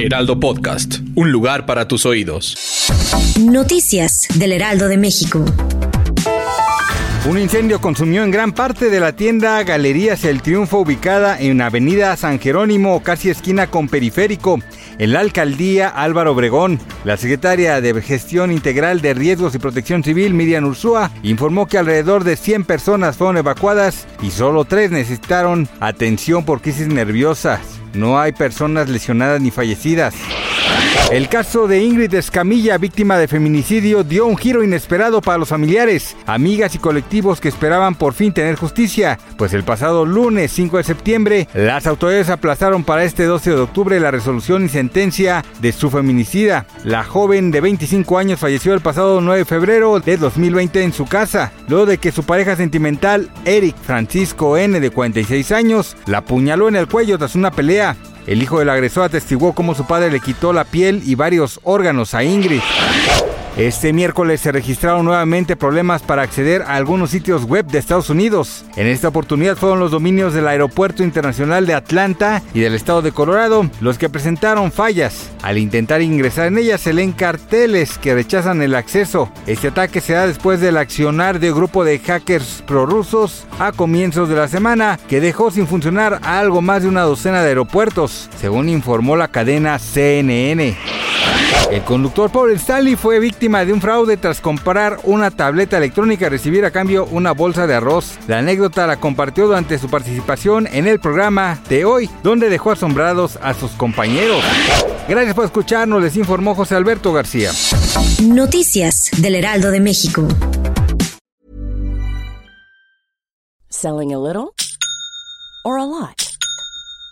Heraldo Podcast, un lugar para tus oídos. Noticias del Heraldo de México. Un incendio consumió en gran parte de la tienda Galerías El Triunfo ubicada en Avenida San Jerónimo, casi esquina con Periférico, en la alcaldía Álvaro Obregón. La secretaria de Gestión Integral de Riesgos y Protección Civil, Miriam Ursúa, informó que alrededor de 100 personas fueron evacuadas y solo tres necesitaron atención por crisis nerviosas. No hay personas lesionadas ni fallecidas. El caso de Ingrid Escamilla, víctima de feminicidio, dio un giro inesperado para los familiares, amigas y colectivos que esperaban por fin tener justicia, pues el pasado lunes 5 de septiembre las autoridades aplazaron para este 12 de octubre la resolución y sentencia de su feminicida. La joven de 25 años falleció el pasado 9 de febrero de 2020 en su casa, luego de que su pareja sentimental, Eric Francisco N, de 46 años, la apuñaló en el cuello tras una pelea. El hijo del agresor atestiguó cómo su padre le quitó la piel y varios órganos a Ingrid. Este miércoles se registraron nuevamente problemas para acceder a algunos sitios web de Estados Unidos. En esta oportunidad fueron los dominios del Aeropuerto Internacional de Atlanta y del Estado de Colorado los que presentaron fallas. Al intentar ingresar en ellas se leen carteles que rechazan el acceso. Este ataque se da después del accionar de un grupo de hackers prorrusos a comienzos de la semana que dejó sin funcionar a algo más de una docena de aeropuertos, según informó la cadena CNN. El conductor Paul Stanley fue víctima de un fraude tras comprar una tableta electrónica y recibir a cambio una bolsa de arroz. La anécdota la compartió durante su participación en el programa de hoy, donde dejó asombrados a sus compañeros. Gracias por escucharnos, les informó José Alberto García. Noticias del Heraldo de México. Selling a little or a lot?